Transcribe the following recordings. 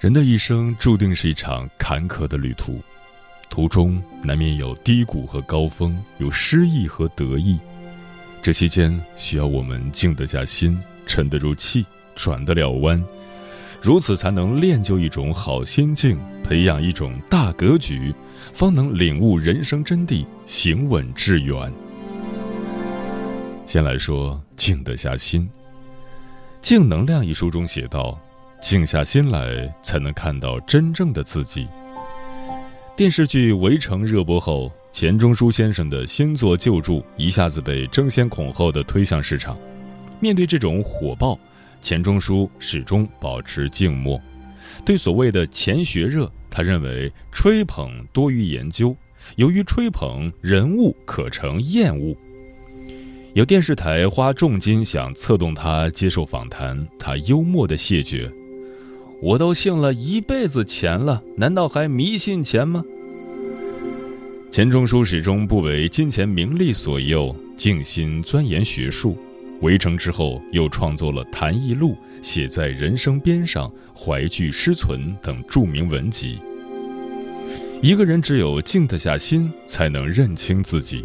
人的一生注定是一场坎坷的旅途，途中难免有低谷和高峰，有失意和得意。这期间需要我们静得下心，沉得住气，转得了弯，如此才能练就一种好心境，培养一种大格局，方能领悟人生真谛，行稳致远。先来说静得下心，《静能量》一书中写道。静下心来，才能看到真正的自己。电视剧《围城》热播后，钱钟书先生的新作旧著一下子被争先恐后的推向市场。面对这种火爆，钱钟书始终保持静默。对所谓的钱学热，他认为吹捧多于研究，由于吹捧人物可成厌恶。有电视台花重金想策动他接受访谈，他幽默的谢绝。我都信了一辈子钱了，难道还迷信钱吗？钱钟书始终不为金钱名利所诱，静心钻研学术。围城之后，又创作了《谈艺录》《写在人生边上》《怀具诗存》等著名文集。一个人只有静得下心，才能认清自己。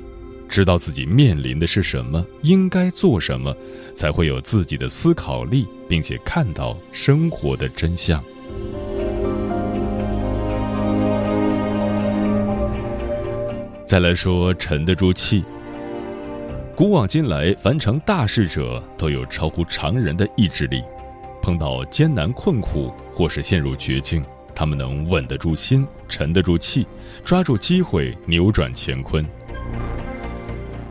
知道自己面临的是什么，应该做什么，才会有自己的思考力，并且看到生活的真相。再来说沉得住气。古往今来，凡成大事者都有超乎常人的意志力，碰到艰难困苦或是陷入绝境，他们能稳得住心，沉得住气，抓住机会，扭转乾坤。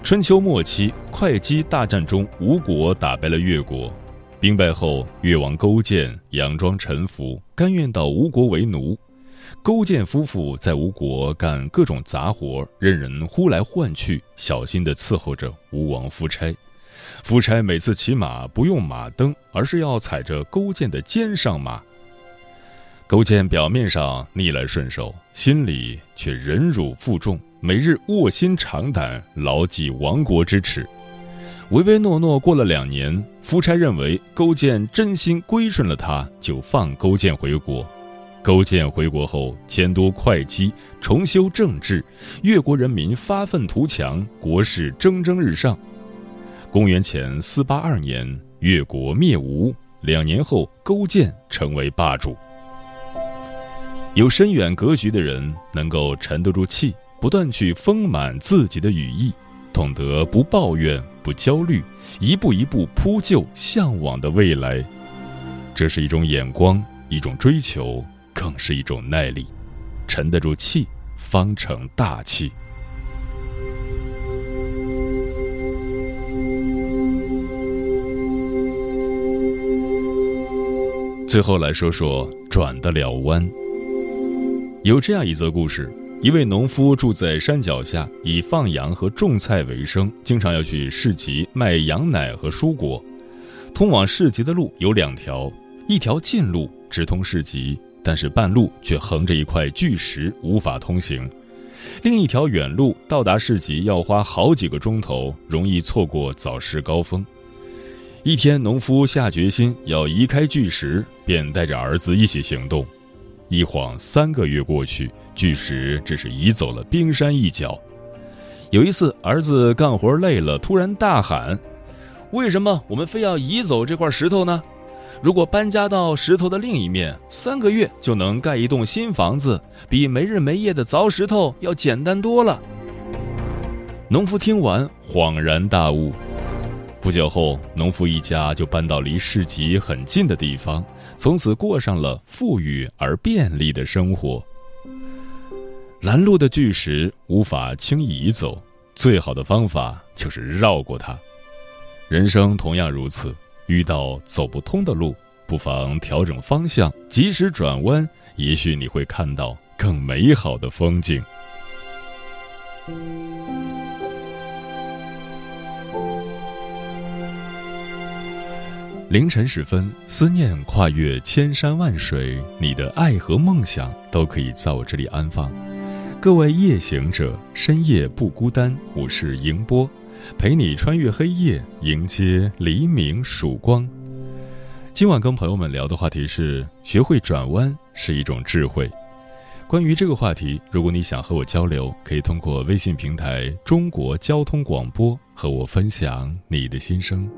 春秋末期，会稽大战中，吴国打败了越国。兵败后，越王勾践佯装臣服，甘愿到吴国为奴。勾践夫妇在吴国干各种杂活，任人呼来唤去，小心地伺候着吴王夫差。夫差每次骑马不用马蹬，而是要踩着勾践的肩上马。勾践表面上逆来顺受，心里却忍辱负重。每日卧薪尝胆，牢记亡国之耻，唯唯诺诺过了两年，夫差认为勾践真心归顺了他，就放勾践回国。勾践回国后，迁都会稽，重修政治，越国人民发愤图强，国势蒸蒸日上。公元前四八二年，越国灭吴，两年后，勾践成为霸主。有深远格局的人，能够沉得住气。不断去丰满自己的羽翼，懂得不抱怨、不焦虑，一步一步铺就向往的未来。这是一种眼光，一种追求，更是一种耐力。沉得住气，方成大器。最后来说说转得了弯。有这样一则故事。一位农夫住在山脚下，以放羊和种菜为生，经常要去市集卖羊奶和蔬果。通往市集的路有两条，一条近路直通市集，但是半路却横着一块巨石，无法通行；另一条远路到达市集要花好几个钟头，容易错过早市高峰。一天，农夫下决心要移开巨石，便带着儿子一起行动。一晃三个月过去。巨石只是移走了冰山一角，有一次，儿子干活累了，突然大喊：“为什么我们非要移走这块石头呢？如果搬家到石头的另一面，三个月就能盖一栋新房子，比没日没夜的凿石头要简单多了。”农夫听完，恍然大悟。不久后，农夫一家就搬到离市集很近的地方，从此过上了富裕而便利的生活。拦路的巨石无法轻易移走，最好的方法就是绕过它。人生同样如此，遇到走不通的路，不妨调整方向，及时转弯，也许你会看到更美好的风景。凌晨时分，思念跨越千山万水，你的爱和梦想都可以在我这里安放。各位夜行者，深夜不孤单。我是迎波，陪你穿越黑夜，迎接黎明曙光。今晚跟朋友们聊的话题是：学会转弯是一种智慧。关于这个话题，如果你想和我交流，可以通过微信平台“中国交通广播”和我分享你的心声。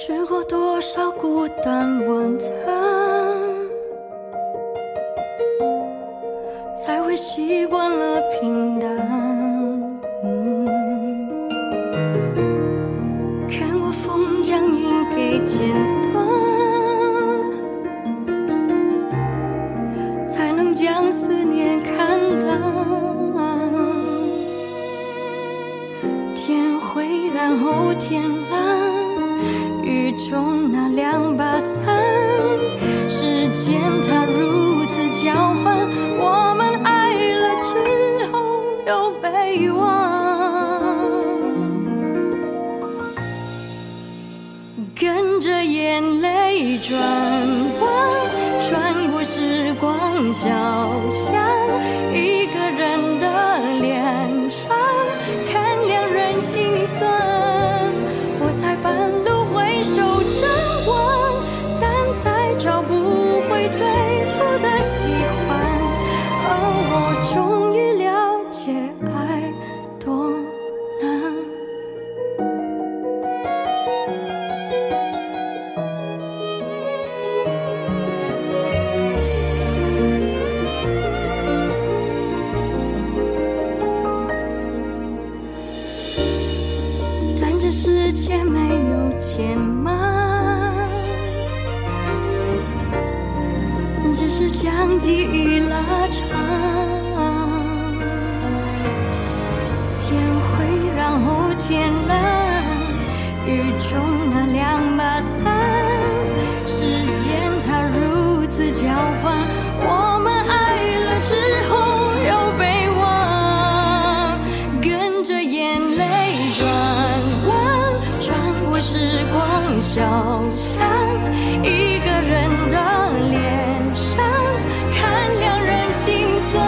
吃过多少孤单晚餐才会习惯了平淡看过风将云给剪转弯，穿过时光小巷，一个人的脸上，看两人心酸。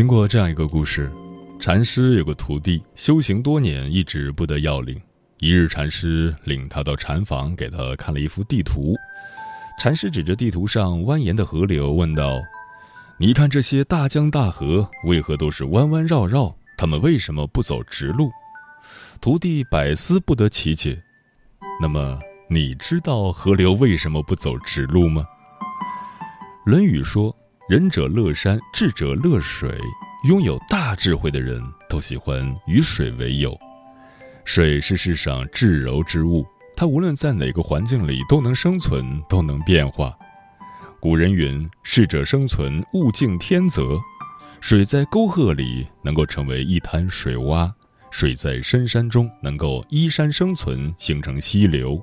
听过这样一个故事：禅师有个徒弟，修行多年，一直不得要领。一日，禅师领他到禅房，给他看了一幅地图。禅师指着地图上蜿蜒的河流，问道：“你看这些大江大河，为何都是弯弯绕绕？他们为什么不走直路？”徒弟百思不得其解。那么，你知道河流为什么不走直路吗？《论语》说：“仁者乐山，智者乐水。”拥有大智慧的人都喜欢与水为友。水是世上至柔之物，它无论在哪个环境里都能生存，都能变化。古人云：“适者生存，物竞天择。”水在沟壑里能够成为一滩水洼，水在深山中能够依山生存，形成溪流。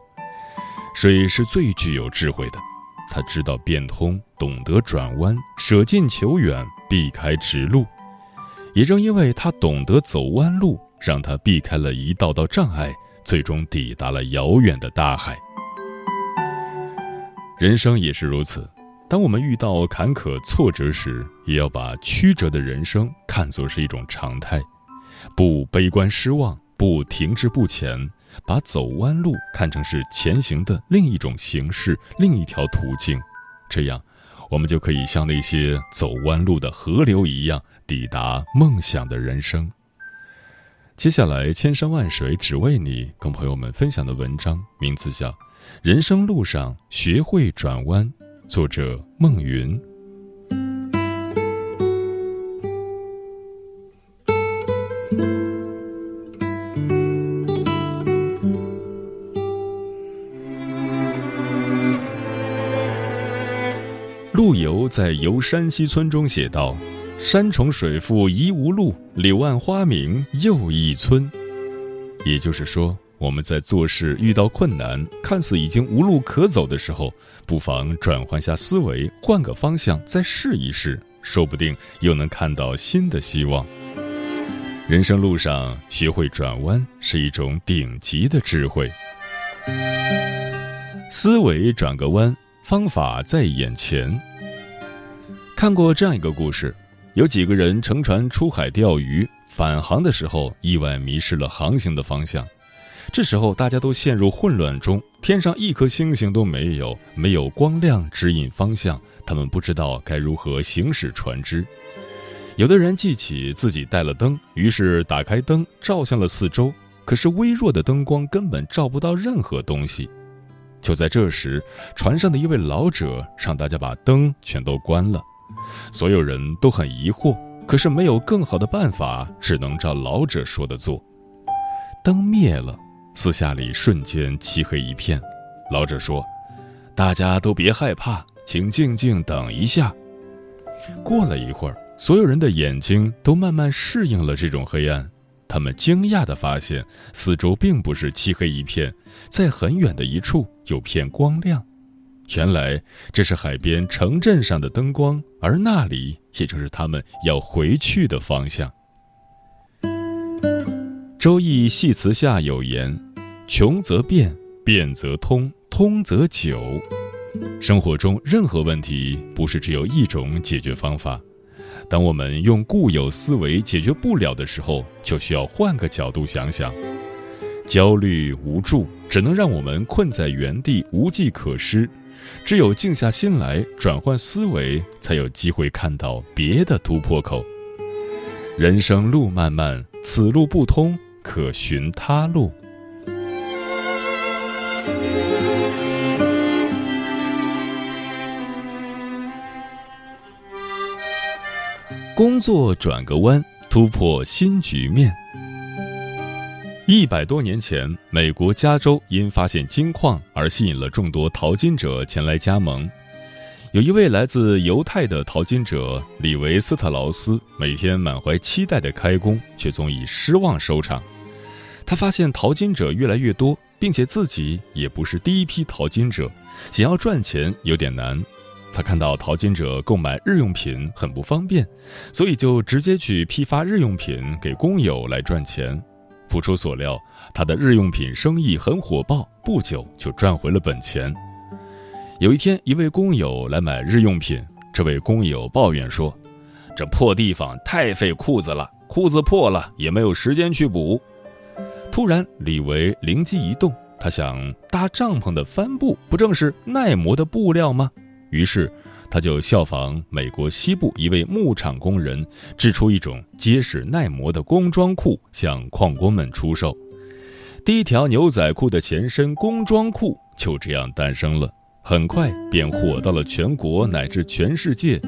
水是最具有智慧的，他知道变通，懂得转弯，舍近求远，避开直路。也正因为他懂得走弯路，让他避开了一道道障碍，最终抵达了遥远的大海。人生也是如此，当我们遇到坎坷挫折时，也要把曲折的人生看作是一种常态，不悲观失望，不停滞不前，把走弯路看成是前行的另一种形式，另一条途径，这样。我们就可以像那些走弯路的河流一样，抵达梦想的人生。接下来，千山万水只为你，跟朋友们分享的文章名字叫《人生路上学会转弯》，作者孟云。陆游在《游山西村》中写道：“山重水复疑无路，柳暗花明又一村。”也就是说，我们在做事遇到困难、看似已经无路可走的时候，不妨转换下思维，换个方向再试一试，说不定又能看到新的希望。人生路上学会转弯是一种顶级的智慧。思维转个弯。方法在眼前。看过这样一个故事，有几个人乘船出海钓鱼，返航的时候意外迷失了航行的方向。这时候大家都陷入混乱中，天上一颗星星都没有，没有光亮指引方向，他们不知道该如何行驶船只。有的人记起自己带了灯，于是打开灯照向了四周，可是微弱的灯光根本照不到任何东西。就在这时，船上的一位老者让大家把灯全都关了。所有人都很疑惑，可是没有更好的办法，只能照老者说的做。灯灭了，四下里瞬间漆黑一片。老者说：“大家都别害怕，请静静等一下。”过了一会儿，所有人的眼睛都慢慢适应了这种黑暗。他们惊讶地发现，四周并不是漆黑一片，在很远的一处有片光亮。原来这是海边城镇上的灯光，而那里也就是他们要回去的方向。《周易系辞》下有言：“穷则变，变则通，通则久。”生活中任何问题，不是只有一种解决方法。当我们用固有思维解决不了的时候，就需要换个角度想想。焦虑无助，只能让我们困在原地，无计可施。只有静下心来，转换思维，才有机会看到别的突破口。人生路漫漫，此路不通，可寻他路。工作转个弯，突破新局面。一百多年前，美国加州因发现金矿而吸引了众多淘金者前来加盟。有一位来自犹太的淘金者里维斯特劳斯，每天满怀期待的开工，却总以失望收场。他发现淘金者越来越多，并且自己也不是第一批淘金者，想要赚钱有点难。他看到淘金者购买日用品很不方便，所以就直接去批发日用品给工友来赚钱。不出所料，他的日用品生意很火爆，不久就赚回了本钱。有一天，一位工友来买日用品，这位工友抱怨说：“这破地方太费裤子了，裤子破了，也没有时间去补。突然，李维灵机一动，他想搭帐篷的帆布不正是耐磨的布料吗？于是，他就效仿美国西部一位牧场工人，制出一种结实耐磨的工装裤，向矿工们出售。第一条牛仔裤的前身工装裤就这样诞生了，很快便火到了全国乃至全世界。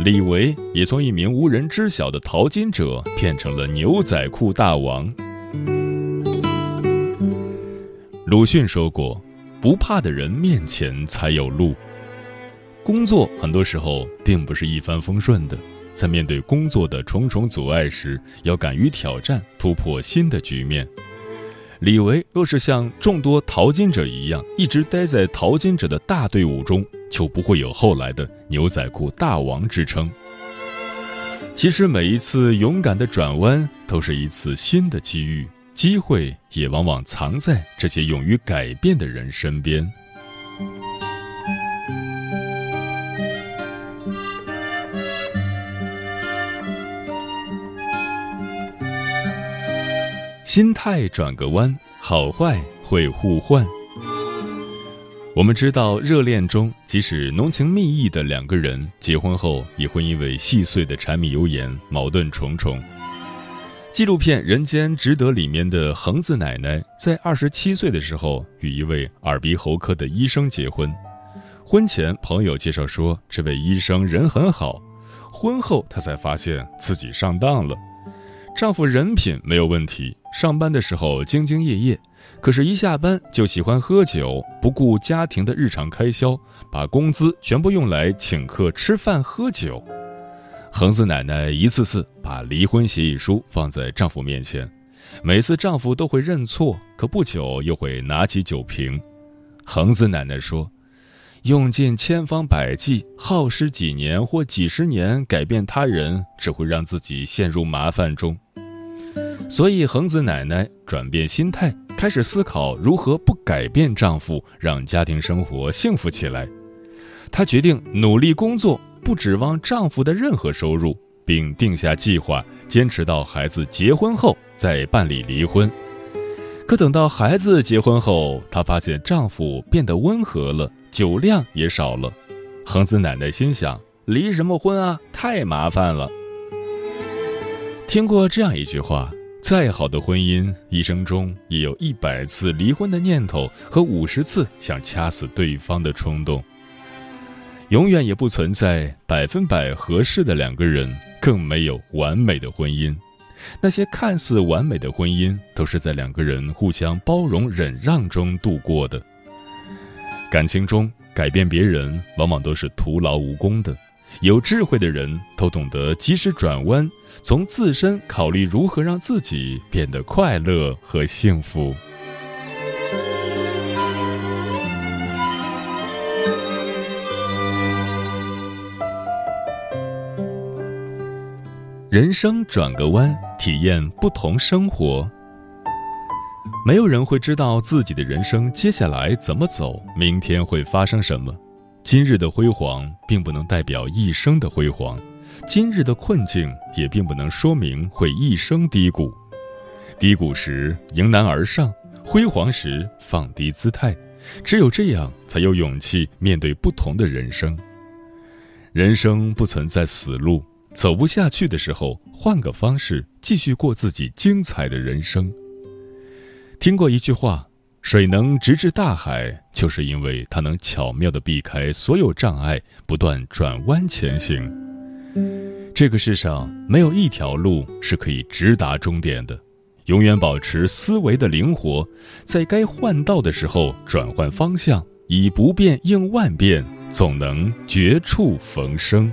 李维也从一名无人知晓的淘金者变成了牛仔裤大王。鲁迅说过：“不怕的人面前才有路。”工作很多时候并不是一帆风顺的，在面对工作的重重阻碍时，要敢于挑战，突破新的局面。李维若是像众多淘金者一样，一直待在淘金者的大队伍中，就不会有后来的牛仔裤大王之称。其实，每一次勇敢的转弯，都是一次新的机遇。机会也往往藏在这些勇于改变的人身边。心态转个弯，好坏会互换。我们知道，热恋中即使浓情蜜意的两个人，结婚后也会因为细碎的柴米油盐，矛盾重重。纪录片《人间值得》里面的恒子奶奶，在二十七岁的时候与一位耳鼻喉科的医生结婚。婚前朋友介绍说，这位医生人很好。婚后她才发现自己上当了。丈夫人品没有问题，上班的时候兢兢业业，可是，一下班就喜欢喝酒，不顾家庭的日常开销，把工资全部用来请客吃饭喝酒。恒子奶奶一次次把离婚协议书放在丈夫面前，每次丈夫都会认错，可不久又会拿起酒瓶。恒子奶奶说：“用尽千方百计，耗时几年或几十年改变他人，只会让自己陷入麻烦中。”所以，恒子奶奶转变心态，开始思考如何不改变丈夫，让家庭生活幸福起来。她决定努力工作。不指望丈夫的任何收入，并定下计划，坚持到孩子结婚后再办理离婚。可等到孩子结婚后，她发现丈夫变得温和了，酒量也少了。恒子奶奶心想：离什么婚啊，太麻烦了。听过这样一句话：再好的婚姻，一生中也有一百次离婚的念头和五十次想掐死对方的冲动。永远也不存在百分百合适的两个人，更没有完美的婚姻。那些看似完美的婚姻，都是在两个人互相包容忍让中度过的。感情中改变别人，往往都是徒劳无功的。有智慧的人都懂得及时转弯，从自身考虑如何让自己变得快乐和幸福。人生转个弯，体验不同生活。没有人会知道自己的人生接下来怎么走，明天会发生什么。今日的辉煌并不能代表一生的辉煌，今日的困境也并不能说明会一生低谷。低谷时迎难而上，辉煌时放低姿态，只有这样，才有勇气面对不同的人生。人生不存在死路。走不下去的时候，换个方式继续过自己精彩的人生。听过一句话：“水能直至大海，就是因为它能巧妙地避开所有障碍，不断转弯前行。”这个世上没有一条路是可以直达终点的，永远保持思维的灵活，在该换道的时候转换方向，以不变应万变，总能绝处逢生。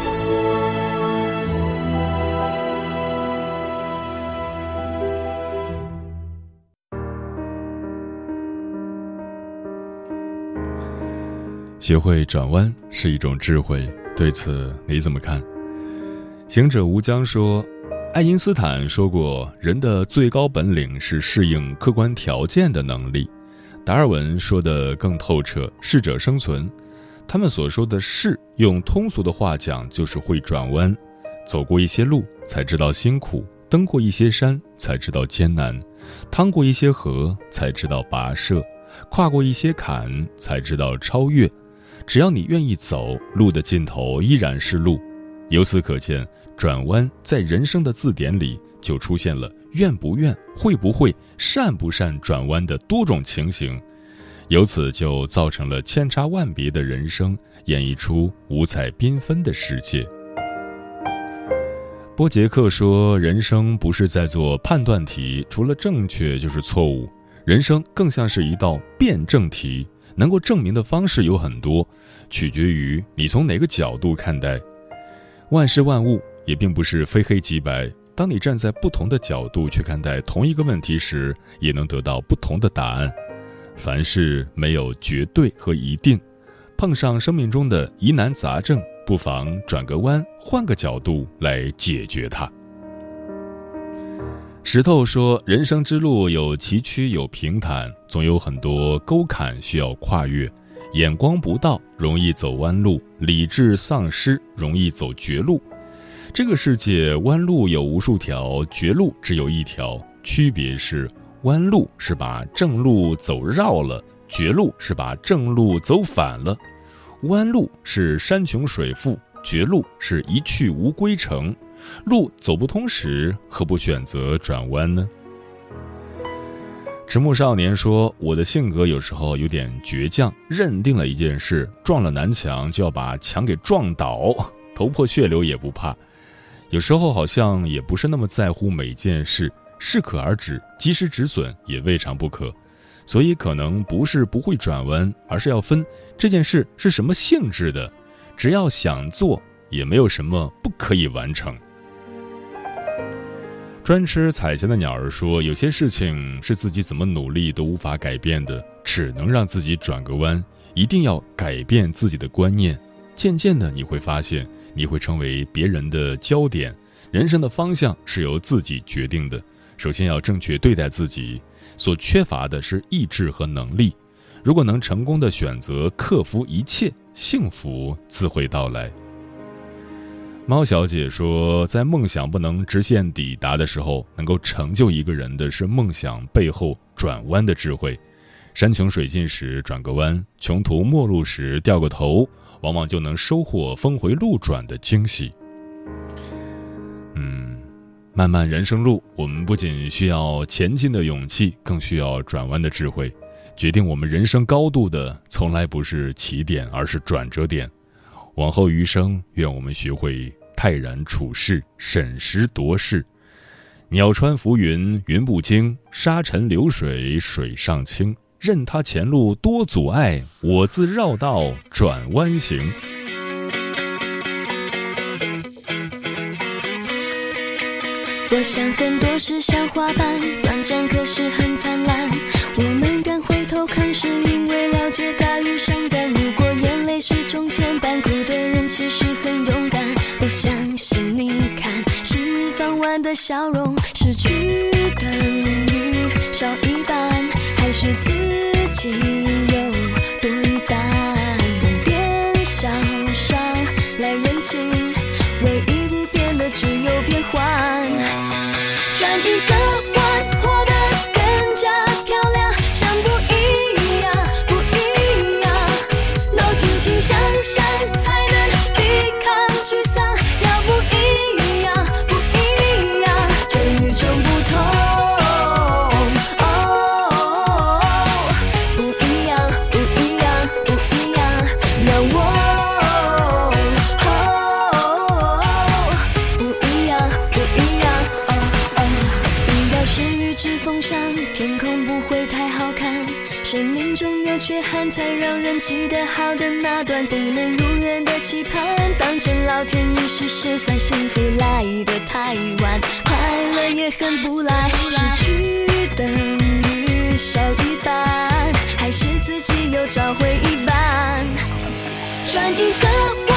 学会转弯是一种智慧，对此你怎么看？行者无疆说。爱因斯坦说过，人的最高本领是适应客观条件的能力。达尔文说的更透彻，适者生存。他们所说的“适”，用通俗的话讲，就是会转弯。走过一些路，才知道辛苦；登过一些山，才知道艰难；趟过一些河，才知道跋涉；跨过一些坎，才知道超越。只要你愿意走，路的尽头依然是路。由此可见。转弯在人生的字典里就出现了愿不愿、会不会、善不善转弯的多种情形，由此就造成了千差万别的人生，演绎出五彩缤纷的世界。波杰克说：“人生不是在做判断题，除了正确就是错误。人生更像是一道辩证题，能够证明的方式有很多，取决于你从哪个角度看待万事万物。”也并不是非黑即白。当你站在不同的角度去看待同一个问题时，也能得到不同的答案。凡事没有绝对和一定，碰上生命中的疑难杂症，不妨转个弯，换个角度来解决它。石头说：“人生之路有崎岖，有平坦，总有很多沟坎需要跨越。眼光不到，容易走弯路；理智丧失，容易走绝路。”这个世界弯路有无数条，绝路只有一条。区别是，弯路是把正路走绕了，绝路是把正路走反了。弯路是山穷水复，绝路是一去无归程。路走不通时，何不选择转弯呢？迟暮少年说：“我的性格有时候有点倔强，认定了一件事，撞了南墙就要把墙给撞倒，头破血流也不怕。”有时候好像也不是那么在乎每件事，适可而止，及时止损也未尝不可。所以可能不是不会转弯，而是要分这件事是什么性质的。只要想做，也没有什么不可以完成。专吃彩霞的鸟儿说：“有些事情是自己怎么努力都无法改变的，只能让自己转个弯。一定要改变自己的观念，渐渐的你会发现。”你会成为别人的焦点，人生的方向是由自己决定的。首先要正确对待自己，所缺乏的是意志和能力。如果能成功的选择克服一切，幸福自会到来。猫小姐说，在梦想不能直线抵达的时候，能够成就一个人的是梦想背后转弯的智慧。山穷水尽时转个弯，穷途末路时掉个头。往往就能收获峰回路转的惊喜。嗯，漫漫人生路，我们不仅需要前进的勇气，更需要转弯的智慧。决定我们人生高度的，从来不是起点，而是转折点。往后余生，愿我们学会泰然处世，审时度势。鸟穿浮云，云不惊；沙尘流水，水上清。任他前路多阻碍，我自绕道转弯行。我想很多事像花瓣，短暂可是很灿烂。我们敢回头看，是因为了解大雨伤感。如果眼泪是种牵绊，哭的人其实很勇笑容，失去等于少一半，还是自。己记得好的那段不能如愿的期盼，当真老天一时失算，幸福来得太晚，快乐也很不来，失去等于少一半，还是自己又找回一半，转一个。